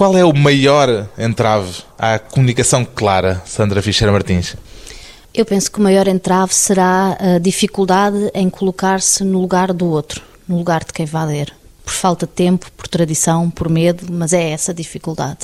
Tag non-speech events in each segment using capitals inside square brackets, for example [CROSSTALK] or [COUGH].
Qual é o maior entrave à comunicação clara, Sandra Fischer Martins? Eu penso que o maior entrave será a dificuldade em colocar-se no lugar do outro, no lugar de quem vai ler. Por falta de tempo, por tradição, por medo, mas é essa a dificuldade.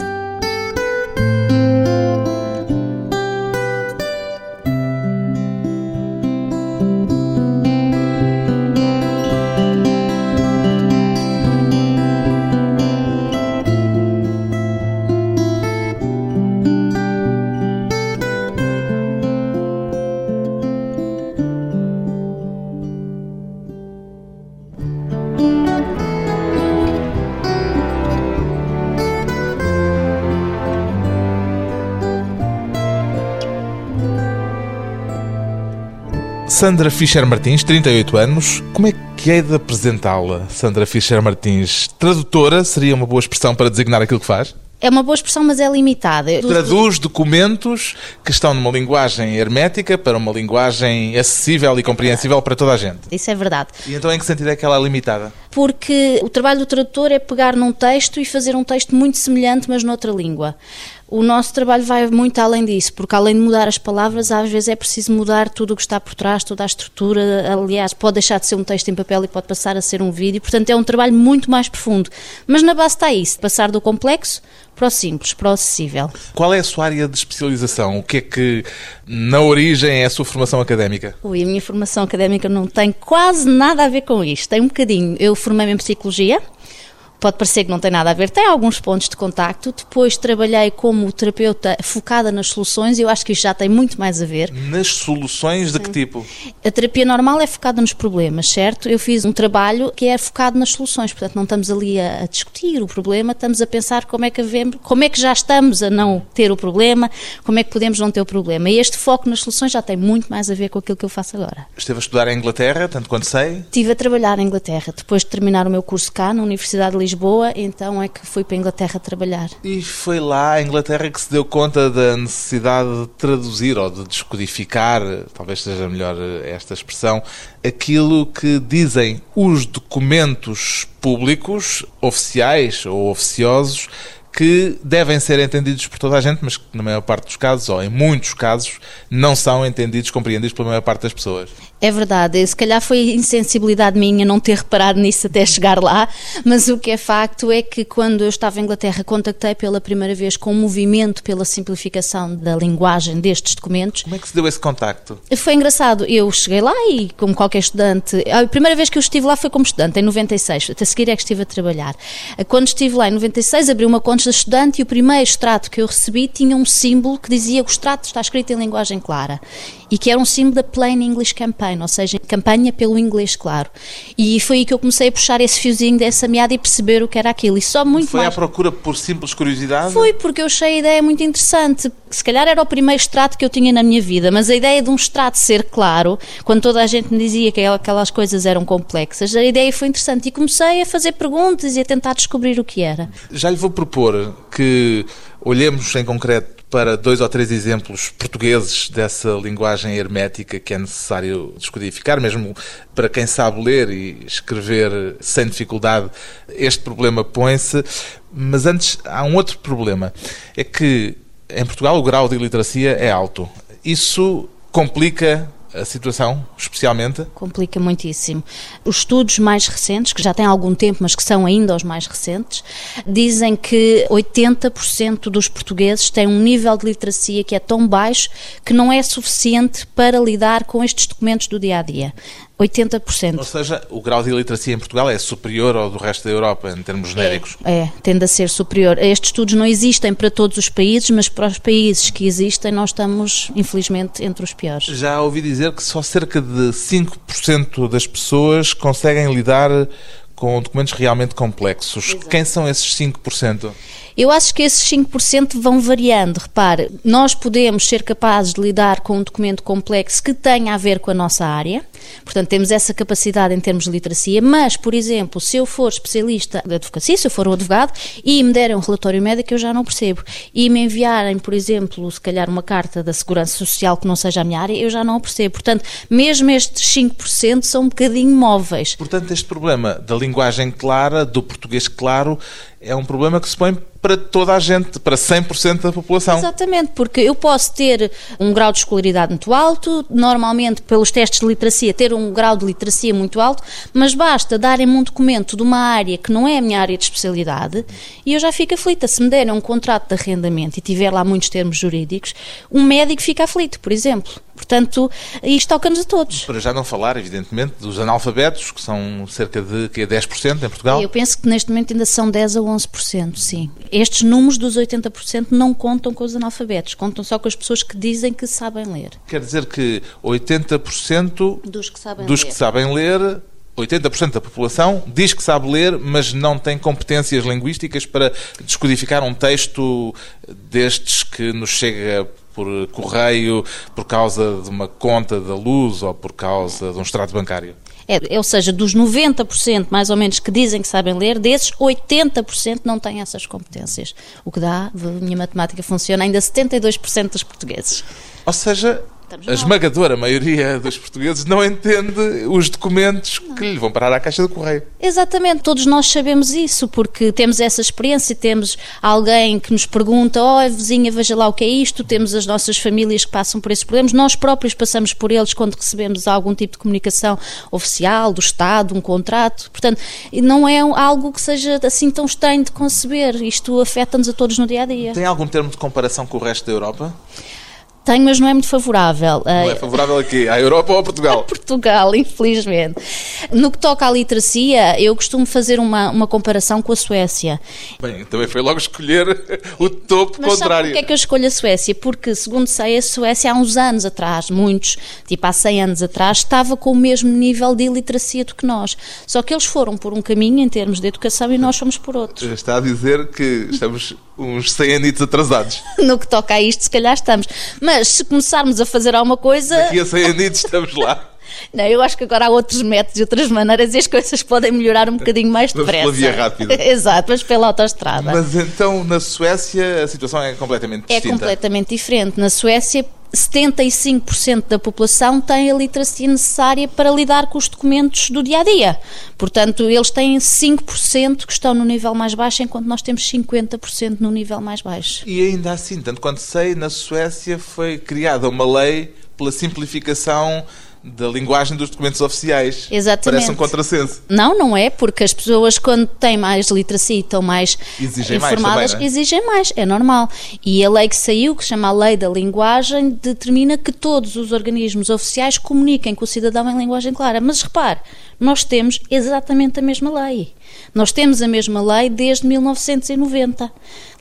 Sandra Fischer Martins, 38 anos. Como é que é de apresentá-la, Sandra Fischer Martins? Tradutora seria uma boa expressão para designar aquilo que faz? É uma boa expressão, mas é limitada. Traduz documentos que estão numa linguagem hermética para uma linguagem acessível e compreensível para toda a gente. Isso é verdade. E então em que sentido é que ela é limitada? Porque o trabalho do tradutor é pegar num texto e fazer um texto muito semelhante, mas noutra língua. O nosso trabalho vai muito além disso, porque além de mudar as palavras, às vezes é preciso mudar tudo o que está por trás, toda a estrutura. Aliás, pode deixar de ser um texto em papel e pode passar a ser um vídeo. Portanto, é um trabalho muito mais profundo. Mas na base está isso: passar do complexo para o simples, para o acessível. Qual é a sua área de especialização? O que é que, na origem, é a sua formação académica? Ui, a minha formação académica não tem quase nada a ver com isto. Tem um bocadinho. Eu formei-me em psicologia pode parecer que não tem nada a ver, tem alguns pontos de contacto. Depois trabalhei como terapeuta focada nas soluções, e eu acho que isto já tem muito mais a ver. Nas soluções de que tipo? A terapia normal é focada nos problemas, certo? Eu fiz um trabalho que é focado nas soluções, portanto não estamos ali a, a discutir o problema, estamos a pensar como é que havemos, como é que já estamos a não ter o problema, como é que podemos não ter o problema. E este foco nas soluções já tem muito mais a ver com aquilo que eu faço agora. Esteve a estudar em Inglaterra, tanto quanto sei? Estive a trabalhar em Inglaterra, depois de terminar o meu curso cá, na Universidade de Lisboa, então é que fui para a Inglaterra trabalhar. E foi lá a Inglaterra que se deu conta da necessidade de traduzir ou de descodificar, talvez seja melhor esta expressão, aquilo que dizem os documentos públicos, oficiais ou oficiosos, que devem ser entendidos por toda a gente, mas que na maior parte dos casos, ou em muitos casos, não são entendidos, compreendidos pela maior parte das pessoas. É verdade, se calhar foi insensibilidade minha não ter reparado nisso até chegar lá, mas o que é facto é que quando eu estava em Inglaterra contactei pela primeira vez com o um movimento pela simplificação da linguagem destes documentos. Como é que se deu esse contacto? Foi engraçado, eu cheguei lá e como qualquer estudante, a primeira vez que eu estive lá foi como estudante, em 96, até seguir é que estive a trabalhar. Quando estive lá em 96 abri uma conta de estudante e o primeiro extrato que eu recebi tinha um símbolo que dizia que o extrato está escrito em linguagem clara e que era um símbolo da Plain English Campaign, ou seja, campanha pelo inglês claro. E foi aí que eu comecei a puxar esse fiozinho dessa meada e perceber o que era aquilo. E só muito foi mais... à procura por simples curiosidade? Foi, porque eu achei a ideia muito interessante. Se calhar era o primeiro extrato que eu tinha na minha vida, mas a ideia de um extrato ser claro, quando toda a gente me dizia que aquelas coisas eram complexas, a ideia foi interessante e comecei a fazer perguntas e a tentar descobrir o que era. Já lhe vou propor que olhemos em concreto para dois ou três exemplos portugueses dessa linguagem hermética que é necessário descodificar, mesmo para quem sabe ler e escrever sem dificuldade, este problema põe-se. Mas antes, há um outro problema: é que em Portugal o grau de iliteracia é alto. Isso complica a situação, especialmente? Complica muitíssimo. Os estudos mais recentes, que já têm algum tempo, mas que são ainda os mais recentes, dizem que 80% dos portugueses têm um nível de literacia que é tão baixo que não é suficiente para lidar com estes documentos do dia a dia. 80%. Ou seja, o grau de iliteracia em Portugal é superior ao do resto da Europa, em termos genéricos? É, é, tende a ser superior. Estes estudos não existem para todos os países, mas para os países que existem, nós estamos, infelizmente, entre os piores. Já ouvi dizer que só cerca de 5% das pessoas conseguem lidar com documentos realmente complexos. Exato. Quem são esses 5%? Eu acho que esses 5% vão variando. Repare, nós podemos ser capazes de lidar com um documento complexo que tenha a ver com a nossa área, portanto, temos essa capacidade em termos de literacia, mas, por exemplo, se eu for especialista de advocacia, se eu for um advogado e me derem um relatório médico, eu já não percebo. E me enviarem, por exemplo, se calhar uma carta da Segurança Social que não seja a minha área, eu já não percebo. Portanto, mesmo estes 5% são um bocadinho móveis. Portanto, este problema da linguagem clara, do português claro, é um problema que se põe para toda a gente, para 100% da população. Exatamente, porque eu posso ter um grau de escolaridade muito alto, normalmente pelos testes de literacia ter um grau de literacia muito alto, mas basta darem-me um documento de uma área que não é a minha área de especialidade e eu já fico aflita. Se me derem um contrato de arrendamento e tiver lá muitos termos jurídicos, um médico fica aflito, por exemplo. Portanto, isto toca-nos a todos. Para já não falar, evidentemente, dos analfabetos, que são cerca de que, 10% em Portugal. Eu penso que neste momento ainda são 10 a 11%, sim. Estes números dos 80% não contam com os analfabetos, contam só com as pessoas que dizem que sabem ler. Quer dizer que 80% dos que sabem dos ler. Que sabem ler 80% da população diz que sabe ler, mas não tem competências linguísticas para descodificar um texto destes que nos chega por correio por causa de uma conta da luz ou por causa de um extrato bancário. É, ou seja, dos 90% mais ou menos que dizem que sabem ler, desses 80% não têm essas competências. O que dá, a minha matemática funciona, ainda 72% dos portugueses. Ou seja, a esmagadora maioria dos portugueses não entende os documentos não. que lhe vão parar à caixa do correio. Exatamente, todos nós sabemos isso, porque temos essa experiência, temos alguém que nos pergunta, ó oh, vizinha, veja lá o que é isto, temos as nossas famílias que passam por esses problemas, nós próprios passamos por eles quando recebemos algum tipo de comunicação oficial, do Estado, um contrato, portanto, não é algo que seja assim tão estranho de conceber, isto afeta-nos a todos no dia-a-dia. -dia. Tem algum termo de comparação com o resto da Europa? Tenho, mas não é muito favorável. Não é favorável aqui? À Europa ou a Portugal? [LAUGHS] A Portugal, infelizmente. No que toca à literacia, eu costumo fazer uma, uma comparação com a Suécia. Bem, também foi logo escolher [LAUGHS] o topo mas contrário. Que é que eu escolho a Suécia? Porque, segundo sei, a Suécia há uns anos atrás, muitos, tipo há 100 anos atrás, estava com o mesmo nível de iliteracia do que nós. Só que eles foram por um caminho em termos de educação e nós fomos por outro. Está a dizer que estamos uns 100 anitos atrasados. [LAUGHS] no que toca a isto, se calhar estamos. Mas se começarmos a fazer alguma coisa. Daqui a 100 anitos estamos lá. [LAUGHS] Não, eu acho que agora há outros métodos e outras maneiras e as coisas podem melhorar um bocadinho mais depressa. Vamos pela via rápida. [LAUGHS] Exato, mas pela autostrada. Mas então na Suécia a situação é completamente distinta. É completamente diferente. Na Suécia 75% da população tem a literacia necessária para lidar com os documentos do dia a dia. Portanto, eles têm 5% que estão no nível mais baixo, enquanto nós temos 50% no nível mais baixo. E ainda assim, tanto quanto sei, na Suécia foi criada uma lei pela simplificação da linguagem dos documentos oficiais. Exatamente. Parece um contrassenso. Não, não é, porque as pessoas, quando têm mais literacia e estão mais exigem informadas, mais também, é? exigem mais, é normal. E a lei que saiu, que se chama a Lei da Linguagem, determina que todos os organismos oficiais comuniquem com o cidadão em linguagem clara. Mas repare, nós temos exatamente a mesma lei. Nós temos a mesma lei desde 1990.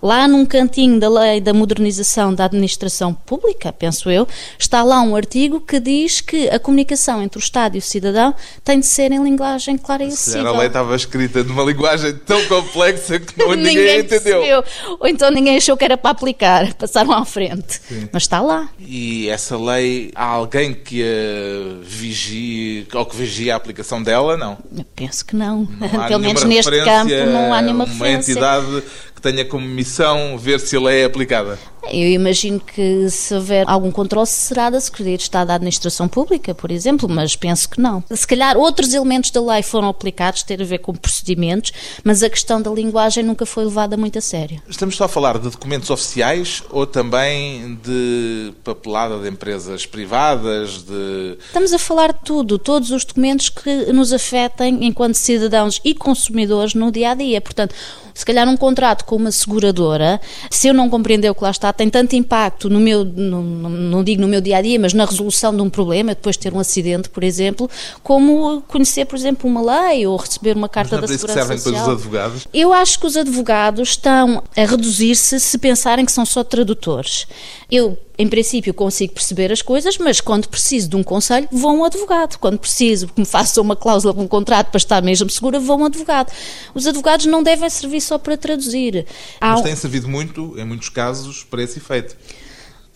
Lá num cantinho da lei da modernização da administração pública, penso eu, está lá um artigo que diz que a comunicação entre o Estado e o cidadão tem de ser em linguagem clara e acessível. A lei estava escrita numa linguagem tão complexa que não, [LAUGHS] ninguém, ninguém entendeu. Percebeu. Ou então ninguém achou que era para aplicar, [LAUGHS] passaram à frente. Sim. Mas está lá. E essa lei, há alguém que a vigie, ou que vigie a aplicação dela? Não. Eu penso que não. não [LAUGHS] Pelo menos neste campo não há nenhuma uma entidade que tenha como missão ver se a lei é aplicada. Eu imagino que se houver algum controle será da Secretaria de Estado da Administração Pública, por exemplo, mas penso que não. Se calhar outros elementos da lei foram aplicados, ter a ver com procedimentos, mas a questão da linguagem nunca foi levada muito a sério. Estamos só a falar de documentos oficiais ou também de papelada de empresas privadas? De... Estamos a falar de tudo, todos os documentos que nos afetem enquanto cidadãos e consumidores no dia a dia. Portanto, se calhar um contrato com uma seguradora, se eu não compreender o que lá está, tem tanto impacto no meu, no, não digo no meu dia a dia, mas na resolução de um problema, depois de ter um acidente, por exemplo, como conhecer, por exemplo, uma lei ou receber uma carta mas não é da Segurança que servem Social. Depois os advogados? Eu acho que os advogados estão a reduzir-se se pensarem que são só tradutores. Eu em princípio consigo perceber as coisas, mas quando preciso de um conselho, vou a um advogado. Quando preciso que me faça uma cláusula de um contrato para estar mesmo segura, vou a um advogado. Os advogados não devem servir só para traduzir. Há... Mas têm servido muito, em muitos casos, para esse efeito.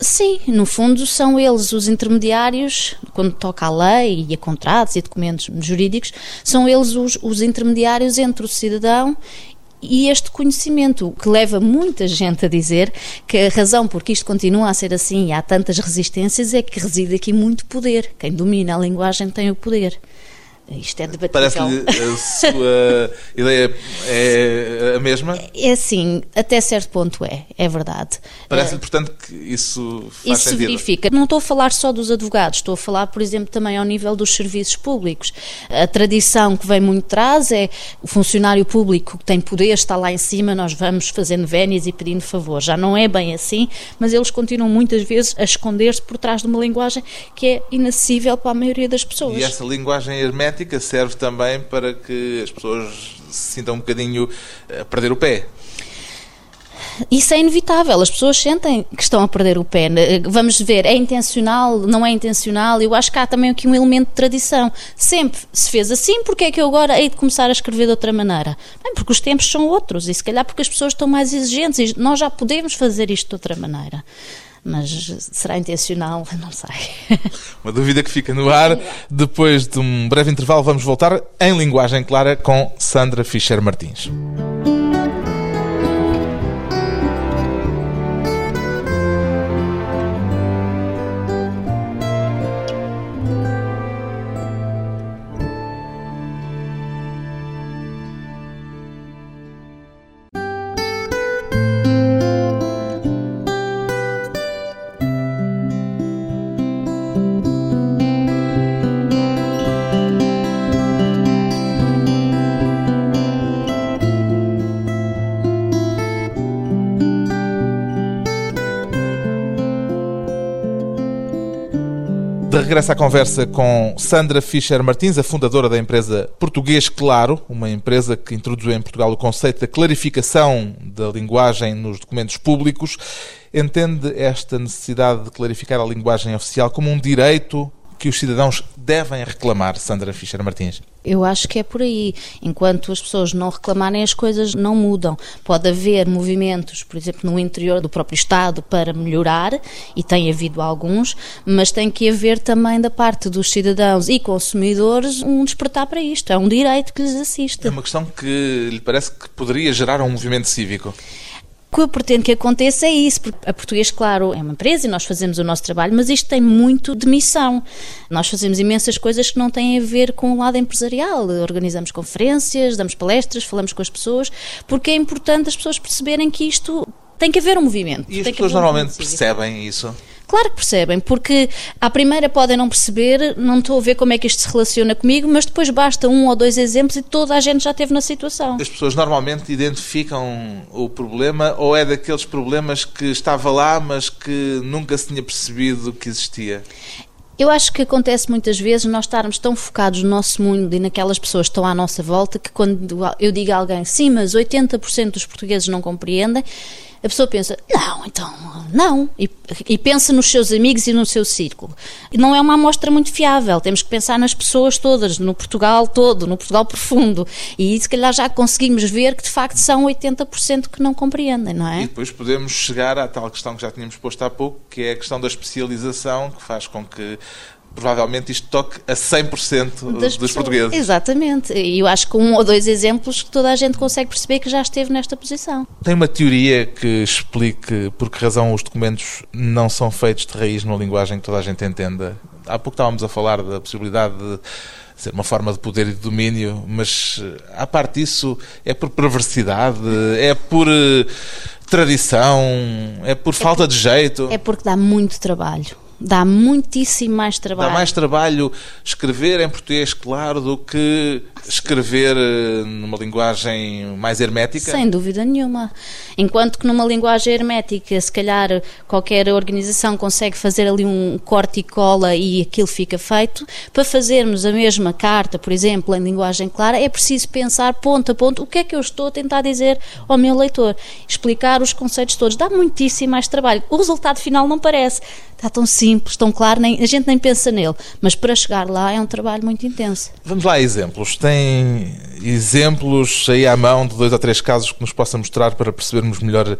Sim, no fundo são eles os intermediários, quando toca a lei e a contratos e documentos jurídicos, são eles os, os intermediários entre o cidadão e este conhecimento, que leva muita gente a dizer que a razão por que isto continua a ser assim e há tantas resistências é que reside aqui muito poder. Quem domina a linguagem tem o poder. Isto é debatível. Parece-lhe a sua ideia é a mesma? É assim, até certo ponto é, é verdade. Parece-lhe, portanto, que isso faz Isso se sentido? verifica. Não estou a falar só dos advogados, estou a falar, por exemplo, também ao nível dos serviços públicos. A tradição que vem muito atrás é o funcionário público que tem poder, está lá em cima, nós vamos fazendo vénias e pedindo favor. Já não é bem assim, mas eles continuam muitas vezes a esconder-se por trás de uma linguagem que é inacessível para a maioria das pessoas. E essa linguagem hermética serve também para que as pessoas se sintam um bocadinho a perder o pé. Isso é inevitável, as pessoas sentem que estão a perder o pé. Vamos ver, é intencional, não é intencional? Eu acho que há também aqui um elemento de tradição. Sempre se fez assim, porque é que eu agora hei de começar a escrever de outra maneira? Bem, porque os tempos são outros e se calhar porque as pessoas estão mais exigentes e nós já podemos fazer isto de outra maneira. Mas será intencional? [LAUGHS] Não sei. Uma dúvida que fica no ar. Depois de um breve intervalo, vamos voltar em linguagem clara com Sandra Fischer Martins. De regresso à conversa com Sandra Fischer Martins, a fundadora da empresa Português Claro, uma empresa que introduziu em Portugal o conceito da clarificação da linguagem nos documentos públicos. Entende esta necessidade de clarificar a linguagem oficial como um direito que os cidadãos devem reclamar, Sandra Fischer Martins? Eu acho que é por aí. Enquanto as pessoas não reclamarem, as coisas não mudam. Pode haver movimentos, por exemplo, no interior do próprio Estado para melhorar, e tem havido alguns, mas tem que haver também da parte dos cidadãos e consumidores um despertar para isto. É um direito que lhes assiste. É uma questão que lhe parece que poderia gerar um movimento cívico. O que eu pretendo que aconteça é isso, porque a Português, claro, é uma empresa e nós fazemos o nosso trabalho, mas isto tem muito de missão. Nós fazemos imensas coisas que não têm a ver com o lado empresarial. Organizamos conferências, damos palestras, falamos com as pessoas, porque é importante as pessoas perceberem que isto tem que haver um movimento. E as pessoas um normalmente percebem isso? Claro que percebem, porque à primeira podem não perceber, não estou a ver como é que isto se relaciona comigo, mas depois basta um ou dois exemplos e toda a gente já esteve na situação. As pessoas normalmente identificam o problema ou é daqueles problemas que estava lá, mas que nunca se tinha percebido que existia? Eu acho que acontece muitas vezes nós estarmos tão focados no nosso mundo e naquelas pessoas que estão à nossa volta que quando eu digo a alguém, sim, mas 80% dos portugueses não compreendem, a pessoa pensa, não, então, não. E, e, pensa nos seus amigos e no seu círculo. E não é uma amostra muito fiável. Temos que pensar nas pessoas todas, no Portugal todo, no Portugal profundo. E se calhar já conseguimos ver que de facto são 80% que não compreendem, não é? E depois podemos chegar à tal questão que já tínhamos posto há pouco, que é a questão da especialização, que faz com que provavelmente isto toque a 100% Das dos portugueses. Exatamente. E eu acho que um ou dois exemplos que toda a gente consegue perceber que já esteve nesta posição. Tem uma teoria que explique por que razão os documentos não são feitos de raiz numa linguagem que toda a gente entenda? Há pouco estávamos a falar da possibilidade de ser uma forma de poder e de domínio, mas à parte disso, é por perversidade, é por eh, tradição, é por falta de jeito. É porque dá muito trabalho. Dá muitíssimo mais trabalho. Dá mais trabalho escrever em português claro do que escrever eh, numa linguagem mais hermética? Sem dúvida nenhuma. Enquanto que numa linguagem hermética, se calhar qualquer organização consegue fazer ali um corte e cola e aquilo fica feito, para fazermos a mesma carta, por exemplo, em linguagem clara, é preciso pensar ponto a ponto o que é que eu estou a tentar dizer ao meu leitor. Explicar os conceitos todos. Dá muitíssimo mais trabalho. O resultado final não parece. Está tão simples, tão claro, nem, a gente nem pensa nele. Mas para chegar lá é um trabalho muito intenso. Vamos lá a exemplos. Tem exemplos aí à mão de dois ou três casos que nos possa mostrar para percebermos melhor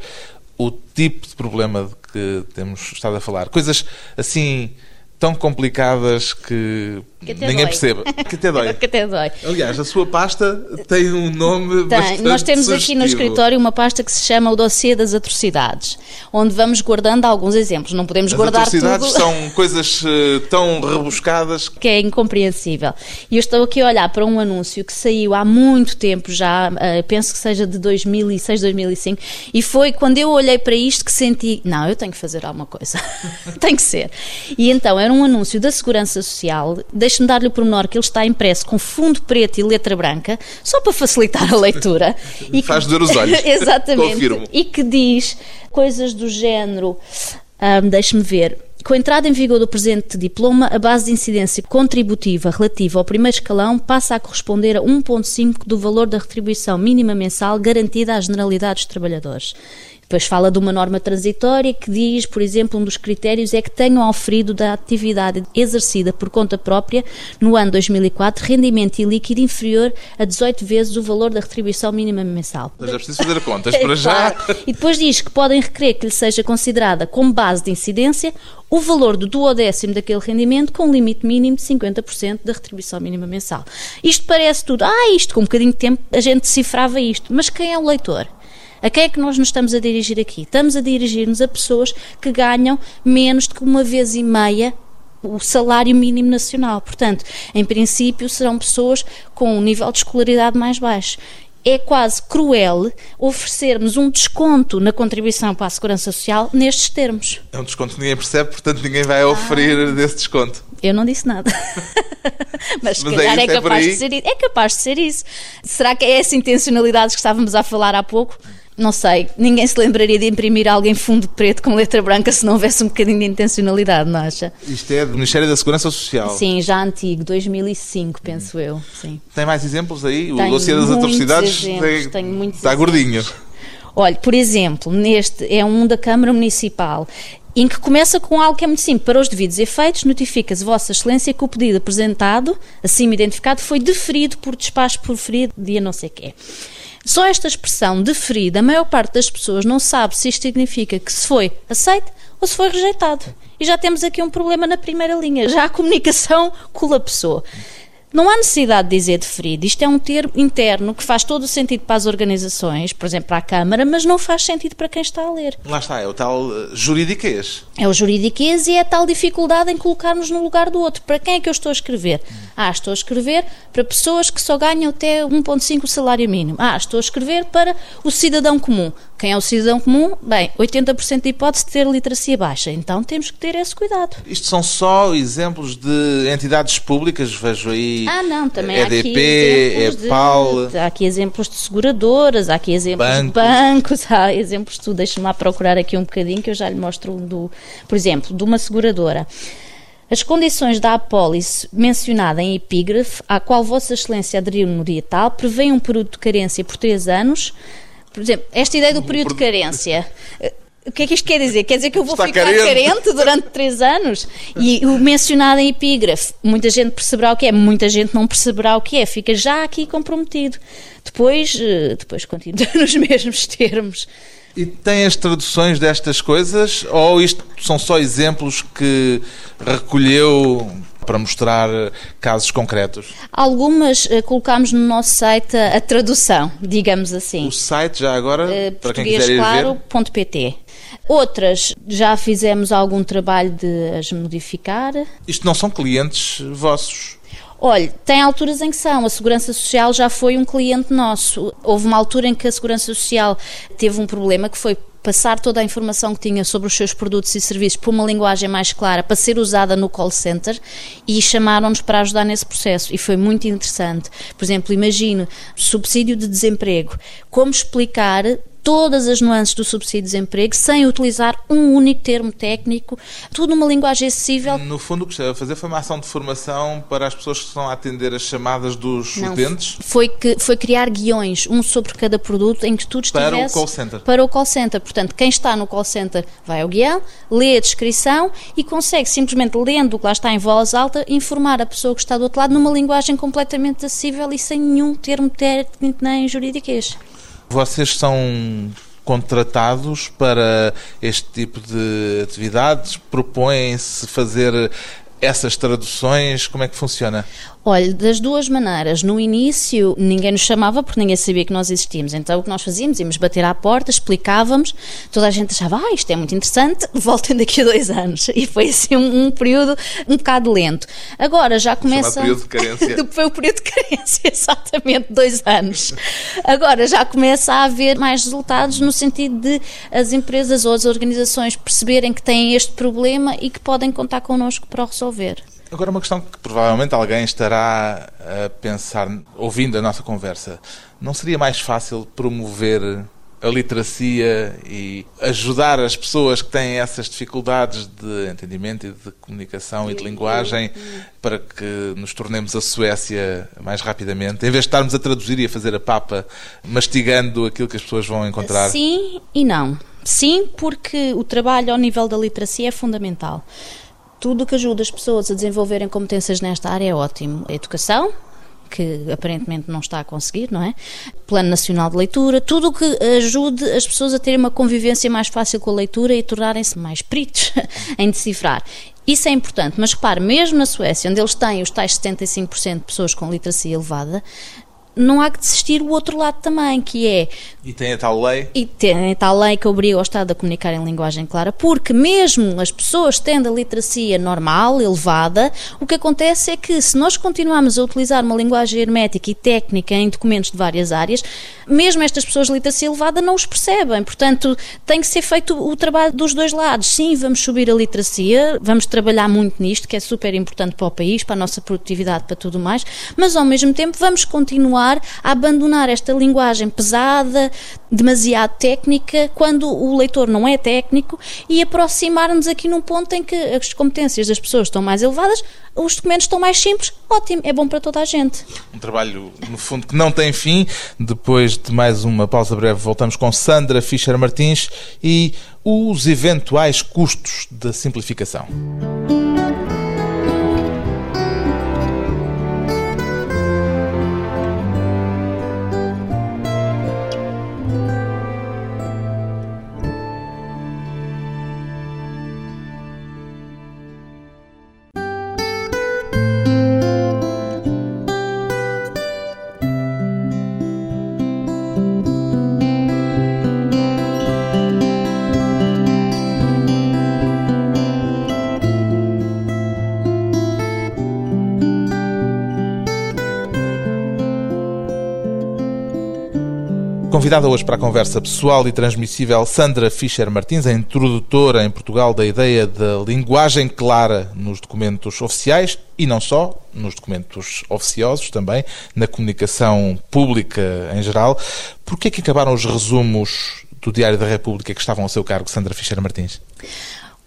o tipo de problema de que temos estado a falar. Coisas assim tão complicadas que Que até ninguém dói. perceba. Que até dói. [LAUGHS] que até dói. Aliás, a sua pasta tem um nome Tem. bastante Nós temos aqui no sugestivo. escritório uma pasta que se chama o dossiê das atrocidades, onde vamos guardando alguns exemplos. Não podemos As guardar atrocidades tudo. são coisas eh, tão rebuscadas que é incompreensível. E eu estou aqui a olhar para um anúncio que saiu há muito tempo já, eh, penso que seja de 2006, 2005, e foi quando eu olhei para isto que senti, não, eu tenho que fazer alguma coisa, [LAUGHS] tem que ser. E então era um anúncio da Segurança Social, deixe-me dar-lhe o pormenor que ele está impresso com fundo preto e letra branca, só para facilitar a leitura. [LAUGHS] e Faz doer os [LAUGHS] olhos. Exatamente. Confirmo. E que diz coisas do género, ahm, deixe-me ver, com a entrada em vigor do presente diploma, a base de incidência contributiva relativa ao primeiro escalão passa a corresponder a 1,5 do valor da retribuição mínima mensal garantida à generalidade dos trabalhadores. Depois fala de uma norma transitória que diz, por exemplo, um dos critérios é que tenham oferido da atividade exercida por conta própria no ano 2004 rendimento ilíquido inferior a 18 vezes o valor da retribuição mínima mensal. Mas é preciso fazer contas [LAUGHS] para já. E depois diz que podem requerer que lhe seja considerada como base de incidência o valor do duodécimo daquele rendimento com um limite mínimo de 50% da retribuição mínima mensal. Isto parece tudo, ah, isto com um bocadinho de tempo a gente decifrava isto, mas quem é o leitor? A quem é que nós nos estamos a dirigir aqui? Estamos a dirigir-nos a pessoas que ganham menos de que uma vez e meia o salário mínimo nacional. Portanto, em princípio, serão pessoas com um nível de escolaridade mais baixo. É quase cruel oferecermos um desconto na contribuição para a Segurança Social nestes termos. É um desconto que ninguém percebe, portanto ninguém vai oferir desse desconto. Eu não disse nada. [LAUGHS] Mas se Mas é calhar é, é capaz de ser isso. É capaz de ser isso. Será que é essa intencionalidade que estávamos a falar há pouco? Não sei. Ninguém se lembraria de imprimir alguém fundo preto com letra branca se não houvesse um bocadinho de intencionalidade, não acha? Isto é do Ministério da Segurança Social. Sim, já antigo, 2005, penso eu. Sim. Tem mais exemplos aí? O Tenho dossiê das atrocidades exemplos, tem- tenho muitos está exemplos. gordinho. Olha, por exemplo, neste é um da Câmara Municipal, em que começa com algo que é muito simples. Para os devidos efeitos, notifica-se Vossa Excelência que o pedido apresentado, acima identificado, foi deferido por despacho proferido dia não sei quê. Só esta expressão deferida, a maior parte das pessoas não sabe se isto significa que se foi aceito ou se foi rejeitado. E já temos aqui um problema na primeira linha. Já a comunicação colapsou. Não há necessidade de dizer deferido. Isto é um termo interno que faz todo o sentido para as organizações, por exemplo, para a Câmara, mas não faz sentido para quem está a ler. Lá está, é o tal eh, juridiquês. É o juridiquês e é a tal dificuldade em colocarmos no lugar do outro. Para quem é que eu estou a escrever? Ah, estou a escrever para pessoas que só ganham até 1,5 o salário mínimo. Ah, estou a escrever para o cidadão comum. Quem é o cidadão comum? Bem, 80% de hipótese de ter literacia baixa. Então temos que ter esse cuidado. Isto são só exemplos de entidades públicas, vejo aí Ah, não, também há aqui EDP, EPAL, de, há aqui exemplos de seguradoras, há aqui exemplos Bancos. de bancos, [LAUGHS] há exemplos de tudo. Deixa-me lá procurar aqui um bocadinho que eu já lhe mostro um do, por exemplo, de uma seguradora. As condições da apólice mencionada em epígrafe, à qual Vossa Excelência aderiu no dia tal, prevê um período de carência por três anos. Por exemplo, esta ideia do período de carência. eh, O que é que isto quer dizer? Quer dizer que eu vou Está ficar carente. carente durante três anos? E o mencionado em epígrafe, muita gente perceberá o que é, muita gente não perceberá o que é, fica já aqui comprometido. Depois, eh, depois continua [LAUGHS] nos mesmos termos. E tem as traduções destas coisas ou isto são só exemplos que recolheu para mostrar casos concretos? Algumas eh, colocámos no nosso site a, a tradução, digamos assim. O site já agora, Eh, para quem quiser ir ver, portuguesclaro.pt. Outras já fizemos algum trabalho de as modificar. isto não são clientes vossos. Olha, tem alturas em que são. A Segurança Social já foi um cliente nosso. Houve uma altura em que a Segurança Social teve um problema que foi passar toda a informação que tinha sobre os seus produtos e serviços por uma linguagem mais clara para ser usada no call center e chamaram-nos para ajudar nesse processo e foi muito interessante. Por exemplo, imagine subsídio de desemprego. Como explicar todas as nuances do subsídio de desemprego sem utilizar um único termo técnico, tudo numa linguagem acessível No fundo, o que estava a fazer foi uma ação de formação para as pessoas que estão a atender as chamadas dos Não, utentes. Foi, que, foi criar guiões, um sobre cada produto, em que tudo Para o estivesse... call center. Para o call center. Portanto, quem está no call center vai ao guião, lê a descrição e consegue, simplesmente lendo o que lá está em voz alta, informar a pessoa que está do outro lado numa linguagem completamente acessível e sem nenhum termo técnico nem juridiquês. Vocês são contratados para este tipo de atividades? Propõem-se fazer essas traduções, como é que funciona? Olha, das duas maneiras. No início, ninguém nos chamava porque ninguém sabia que nós existíamos. Então, o que nós fazíamos? Íamos bater à porta, explicávamos, toda a gente achava, ah, isto é muito interessante, [LAUGHS] voltem daqui a dois anos. E foi assim um, um período um bocado lento. Agora já começa. Período de carência. [LAUGHS] foi o período de carência, [LAUGHS] exatamente, dois anos. Agora já começa a haver mais resultados no sentido de as empresas ou as organizações perceberem que têm este problema e que podem contar connosco para o resolver. Agora, uma questão que provavelmente alguém estará a pensar, ouvindo a nossa conversa: não seria mais fácil promover a literacia e ajudar as pessoas que têm essas dificuldades de entendimento e de comunicação e de linguagem para que nos tornemos a Suécia mais rapidamente, em vez de estarmos a traduzir e a fazer a papa, mastigando aquilo que as pessoas vão encontrar? Sim e não. Sim, porque o trabalho ao nível da literacia é fundamental. Tudo que ajuda as pessoas a desenvolverem competências nesta área é ótimo. A educação, que aparentemente não está a conseguir, não é? Plano Nacional de Leitura, tudo o que ajude as pessoas a terem uma convivência mais fácil com a leitura e tornarem-se mais peritos [LAUGHS] em decifrar. Isso é importante, mas repare, mesmo na Suécia, onde eles têm os tais 75% de pessoas com literacia elevada, não há que desistir o outro lado também, que é. E tem a tal lei? E tem a tal lei que obriga o Estado a comunicar em linguagem clara, porque mesmo as pessoas tendo a literacia normal, elevada, o que acontece é que se nós continuarmos a utilizar uma linguagem hermética e técnica em documentos de várias áreas, mesmo estas pessoas de literacia elevada não os percebem. Portanto, tem que ser feito o trabalho dos dois lados. Sim, vamos subir a literacia, vamos trabalhar muito nisto, que é super importante para o país, para a nossa produtividade, para tudo mais, mas ao mesmo tempo vamos continuar a abandonar esta linguagem pesada, demasiado técnica, quando o leitor não é técnico, e aproximar-nos aqui num ponto em que as competências das pessoas estão mais elevadas, os documentos estão mais simples, ótimo, é bom para toda a gente. Um trabalho, no fundo, que não tem fim. Depois de mais uma pausa breve, voltamos com Sandra Fischer Martins e os eventuais custos da simplificação. Convidada hoje para a conversa pessoal e transmissível Sandra Fischer Martins, a introdutora em Portugal da ideia da linguagem clara nos documentos oficiais e não só, nos documentos oficiosos também, na comunicação pública em geral. Por que é que acabaram os resumos do Diário da República que estavam ao seu cargo, Sandra Fischer Martins?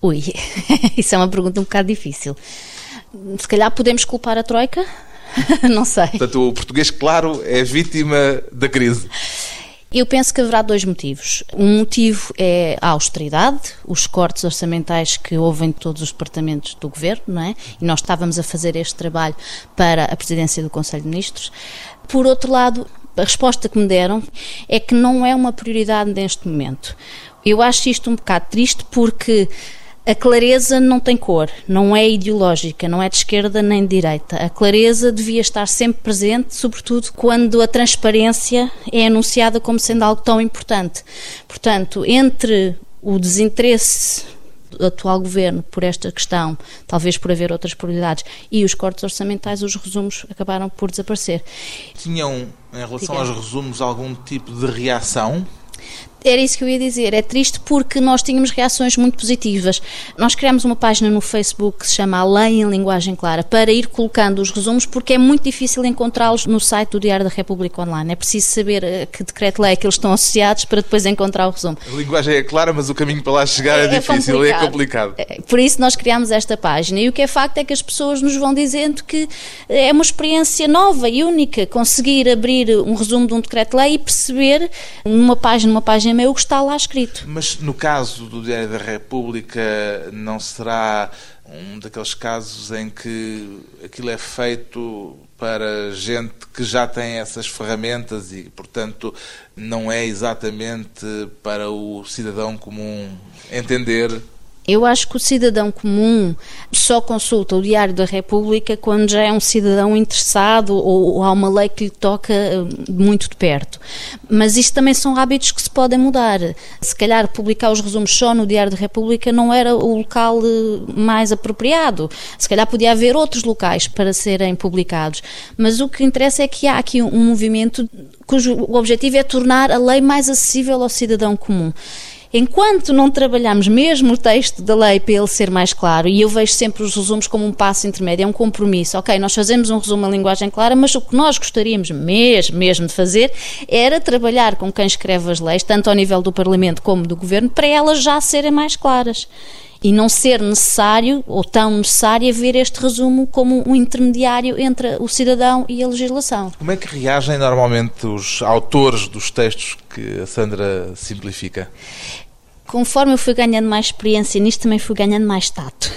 Ui, [LAUGHS] isso é uma pergunta um bocado difícil. Se calhar podemos culpar a Troika? [LAUGHS] não sei. Portanto, o português, claro, é vítima da crise. Eu penso que haverá dois motivos. Um motivo é a austeridade, os cortes orçamentais que houve em todos os departamentos do governo, não é? E nós estávamos a fazer este trabalho para a presidência do Conselho de Ministros. Por outro lado, a resposta que me deram é que não é uma prioridade neste momento. Eu acho isto um bocado triste porque a clareza não tem cor, não é ideológica, não é de esquerda nem de direita. A clareza devia estar sempre presente, sobretudo quando a transparência é anunciada como sendo algo tão importante. Portanto, entre o desinteresse do atual governo por esta questão, talvez por haver outras prioridades, e os cortes orçamentais, os resumos acabaram por desaparecer. Tinham, em relação aos resumos, algum tipo de reação? Era isso que eu ia dizer. É triste porque nós tínhamos reações muito positivas. Nós criamos uma página no Facebook que se chama A Lei em Linguagem Clara para ir colocando os resumos porque é muito difícil encontrá-los no site do Diário da República Online. É preciso saber a eh, que decreto-lei é que eles estão associados para depois encontrar o resumo. A linguagem é clara, mas o caminho para lá chegar é, é difícil e é complicado. É, por isso nós criamos esta página. E o que é facto é que as pessoas nos vão dizendo que é uma experiência nova e única conseguir abrir um resumo de um decreto-lei e perceber numa página, numa página é o que está lá escrito. Mas no caso do Diário da República, não será um daqueles casos em que aquilo é feito para gente que já tem essas ferramentas e, portanto, não é exatamente para o cidadão comum entender Eu acho que o cidadão comum só consulta o Diário da República quando já é um cidadão interessado ou, ou há uma lei que lhe toca eh, muito de perto. Mas isto também são hábitos que se podem mudar. Se calhar publicar os resumos só no Diário da República não era o local eh, mais apropriado. Se calhar podia haver outros locais para serem publicados. Mas o que interessa é que há aqui um movimento cujo objetivo é tornar a lei mais acessível ao cidadão comum. Enquanto não trabalhamos mesmo o texto da lei para ele ser mais claro, e eu vejo sempre os resumos como um passo intermédio, é um compromisso. Ok, nós fazemos um resumo em linguagem clara, mas o que nós gostaríamos mesmo, mesmo de fazer era trabalhar com quem escreve as leis, tanto ao nível do Parlamento como do Governo, para elas já serem mais claras e não ser necessário ou tão necessário ver este resumo como um intermediário entre o cidadão e a legislação. Como é que reagem normalmente os autores dos textos que a Sandra simplifica? Conforme eu fui ganhando mais experiência nisto, também fui ganhando mais tato.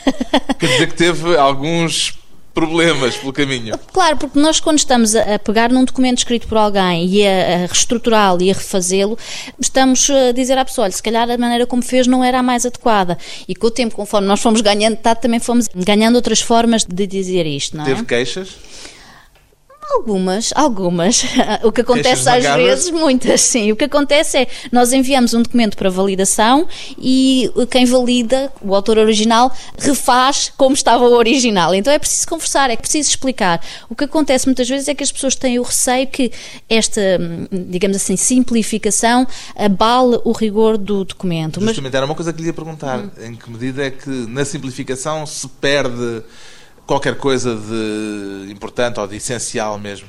[LAUGHS] Quer dizer que teve alguns problemas pelo caminho. Claro, porque nós quando estamos a pegar num documento escrito por alguém e a, reestruturá-lo e a refazê-lo, estamos a dizer à pessoa, olha, se calhar a maneira como fez não era a mais adequada. E com o tempo, conforme nós fomos ganhando, também fomos ganhando outras formas de dizer isto, não é? Teve queixas? Algumas, algumas. [LAUGHS] O que acontece às vezes, muitas, sim. O que acontece é nós enviamos um documento para validação e quem valida, o autor original, refaz como estava o original. Então é preciso conversar, é preciso explicar. O que acontece muitas vezes é que as pessoas têm o receio que esta, digamos assim, simplificação abale o rigor do documento. Justamente Mas... era uma coisa que lhe ia perguntar. Hum. Em que medida é que na simplificação se perde qualquer coisa de importante ou de essencial mesmo?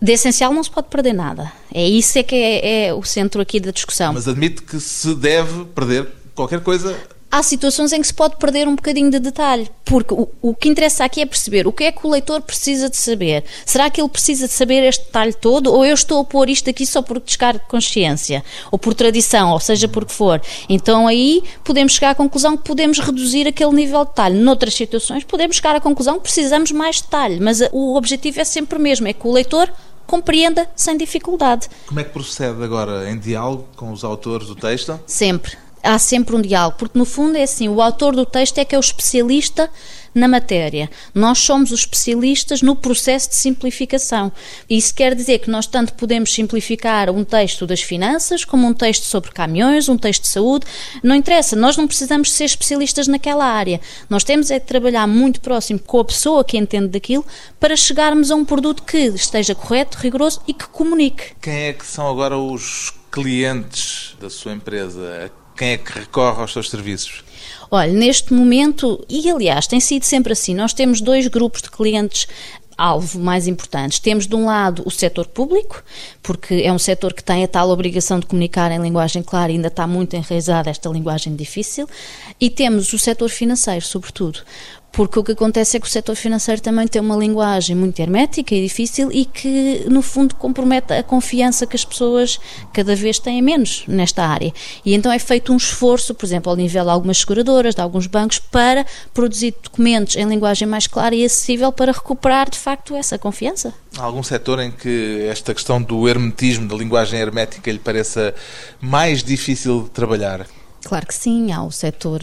De essencial não se pode perder nada. É isso é que é, é o centro aqui da discussão. Mas admite que se deve perder qualquer coisa há situações em que se pode perder um bocadinho de detalhe, porque o, o, que interessa aqui é perceber o que é que o leitor precisa de saber. Será que ele precisa de saber este detalhe todo ou eu estou a pôr isto aqui só por descargo de consciência ou por tradição, ou seja, por que for? Então aí podemos chegar à conclusão que podemos reduzir aquele nível de detalhe. Noutras situações podemos chegar à conclusão que precisamos mais detalhe, mas o objetivo é sempre o mesmo, é que o leitor compreenda sem dificuldade. Como é que procede agora? Em diálogo com os autores do texto? Sempre há sempre um diálogo, porque no fundo é assim, o autor do texto é que é o especialista na matéria. Nós somos os especialistas no processo de simplificação. Isso quer dizer que nós tanto podemos simplificar um texto das finanças, como um texto sobre caminhões, um texto de saúde, não interessa, nós não precisamos ser especialistas naquela área. Nós temos é de trabalhar muito próximo com a pessoa que entende daquilo para chegarmos a um produto que esteja correto, rigoroso e que comunique. Quem é que são agora os clientes da sua empresa? Quem é que recorre aos seus serviços? Olha, neste momento, e aliás tem sido sempre assim, nós temos dois grupos de clientes alvo mais importantes. Temos de um lado o setor público, porque é um setor que tem a tal obrigação de comunicar em linguagem clara e ainda está muito enraizada esta linguagem difícil, e temos o setor financeiro, sobretudo, porque o que acontece é que o setor financeiro também tem uma linguagem muito hermética e difícil e que, no fundo, compromete a confiança que as pessoas cada vez têm menos nesta área. E então é feito um esforço, por exemplo, ao nível de algumas seguradoras, de alguns bancos, para produzir documentos em linguagem mais clara e acessível para recuperar, de facto, essa confiança. Há algum setor em que esta questão do hermetismo, da linguagem hermética, lhe pareça mais difícil de trabalhar? Claro que sim, há o setor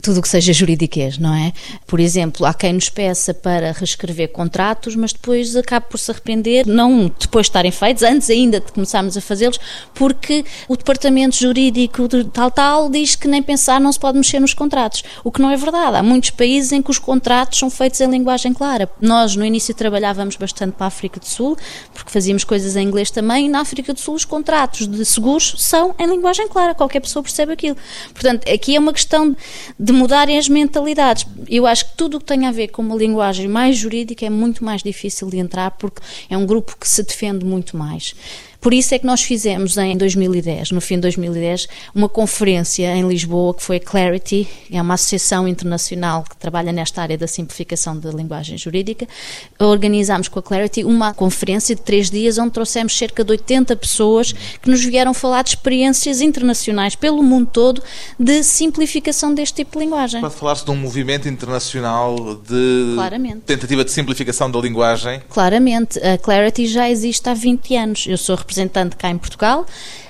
tudo o que seja juridiquês, não é? Por exemplo, há quem nos peça para reescrever contratos, mas depois acaba por se arrepender, não depois de estarem feitos, antes ainda de começarmos a fazê-los, porque o departamento jurídico de tal tal diz que nem pensar não se pode mexer nos contratos, o que não é verdade. Há muitos países em que os contratos são feitos em linguagem clara. Nós no início trabalhávamos bastante para a África do Sul, porque fazíamos coisas em inglês também, e na África do Sul os contratos de seguros são em linguagem clara, qualquer pessoa percebe aquilo. Portanto, aqui é uma questão de mudarem as mentalidades. Eu acho que tudo o que tem a ver com uma linguagem mais jurídica é muito mais difícil de entrar porque é um grupo que se defende muito mais. Por isso é que nós fizemos em 2010, no fim de 2010, uma conferência em Lisboa que foi a Clarity, é uma associação internacional que trabalha nesta área da simplificação da linguagem jurídica. Organizámos com a Clarity uma conferência de três dias onde trouxemos cerca de 80 pessoas que nos vieram falar de experiências internacionais pelo mundo todo de simplificação deste tipo de linguagem. Pode falar-se de um movimento internacional de Claramente. tentativa de simplificação da linguagem? Claramente. A Clarity já existe há 20 anos. Eu sou representante cá em Portugal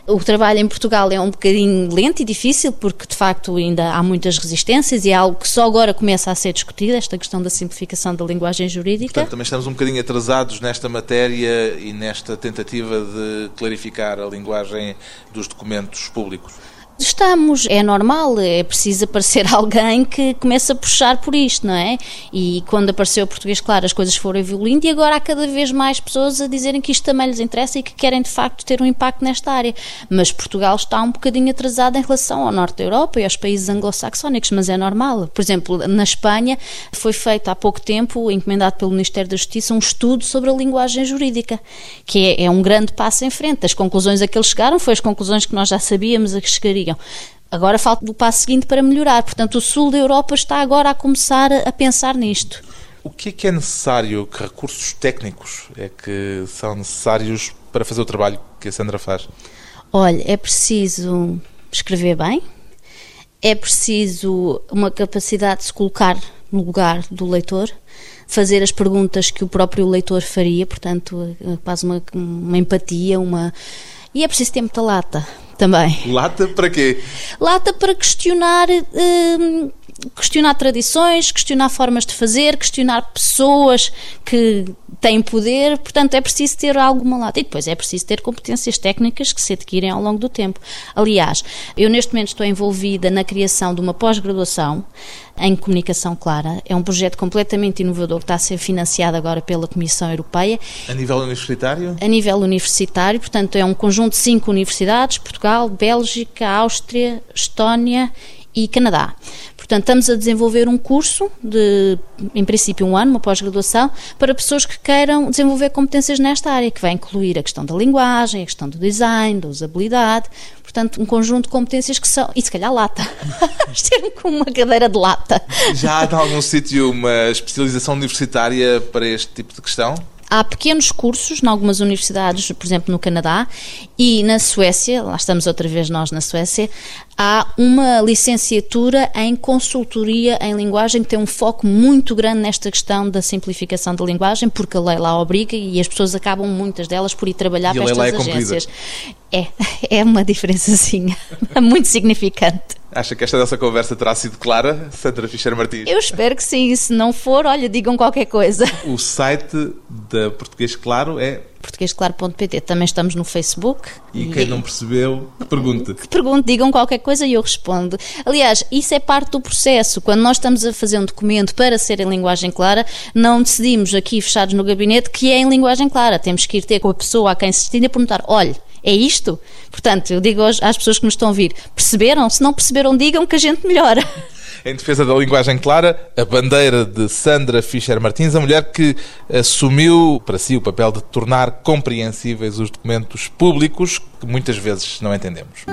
O trabalho em Portugal é um bocadinho lento e difícil, porque de facto ainda há muitas resistências e é algo que só agora começa a ser discutido, esta questão da simplificação da linguagem jurídica. Portanto, também estamos um bocadinho atrasados nesta matéria e nesta tentativa de clarificar a linguagem dos documentos públicos. Estamos, é normal, é preciso aparecer [LAUGHS] alguém que comece a puxar por isto, não é? E quando apareceu o português, claro, as coisas foram evoluindo e agora há cada vez mais pessoas a dizerem que isto também lhes interessa e que querem de facto ter um impacto nesta área. Mas Portugal está um bocadinho atrasado em relação ao norte da Europa e aos países anglo-saxónicos, mas é normal. Por exemplo, na Espanha foi feito há pouco tempo, encomendado pelo Ministério da Justiça, um estudo sobre a linguagem jurídica, que é, é um grande passo em frente. As conclusões a que eles chegaram foram as conclusões que nós já sabíamos a que Agora falta o passo seguinte para melhorar. Portanto, o sul da Europa está agora a começar a pensar nisto. O que é que é necessário? Que recursos técnicos é que são necessários para fazer o trabalho que a Sandra faz? Olha, é preciso escrever bem, é preciso uma capacidade de se colocar no lugar do leitor, fazer as perguntas que o próprio leitor faria, portanto, quase uma, uma empatia, uma. E é preciso ter muita lata, também. Lata para quê? Lata para questionar. Hum, questionar tradições, questionar formas de fazer, questionar pessoas que têm poder, portanto é preciso ter alguma lata. E depois é preciso ter competências técnicas que se adquirem ao longo do tempo. Aliás, eu neste momento estou envolvida na criação de uma pós-graduação em comunicação clara. É um projeto completamente inovador que está a ser financiado agora pela Comissão Europeia. A nível universitário? A nível universitário, portanto é um conjunto de cinco universidades, Portugal, Bélgica, Áustria, Estónia e Canadá. Portanto, estamos a desenvolver um curso de, em princípio, um ano, uma pós-graduação, para pessoas que queiram desenvolver competências nesta área, que vai incluir a questão da linguagem, a questão do design, da usabilidade, portanto, um conjunto de competências que são. E se calhar lata. [LAUGHS] Ter com uma cadeira de lata. Já há em algum sítio uma especialização universitária para este tipo de questão? Há pequenos cursos em algumas universidades, por exemplo, no Canadá e na Suécia, lá estamos outra vez nós na Suécia, há uma licenciatura em consultoria em linguagem que tem um foco muito grande nesta questão da simplificação da linguagem, porque a lei lá obriga e as pessoas acabam, muitas delas, por ir trabalhar e para estas é agências. É, [LAUGHS] é uma diferençazinha [LAUGHS] muito significante. Acha que esta nossa conversa terá sido clara, Sandra Fischer Martins? Eu espero que sim. Se não for, olha, digam qualquer coisa. O site da Português Claro é portuguesclaro.pt. Também estamos no Facebook. E quem não percebeu, pergunte. Pergunte, digam qualquer coisa e eu respondo. Aliás, isso é parte do processo. Quando nós estamos a fazer um documento para ser em linguagem clara, não decidimos aqui fechados no gabinete que é em linguagem clara. Temos que ir ter com a pessoa a quem se destina e perguntar: olha, é isto? Portanto, eu digo às pessoas que nos estão a ouvir: perceberam? Se não perceberam, digam que a gente melhora. [LAUGHS] Em defesa da linguagem clara, a bandeira de Sandra Fischer Martins, a mulher que assumiu para si o papel de tornar compreensíveis os documentos públicos que muitas vezes não entendemos.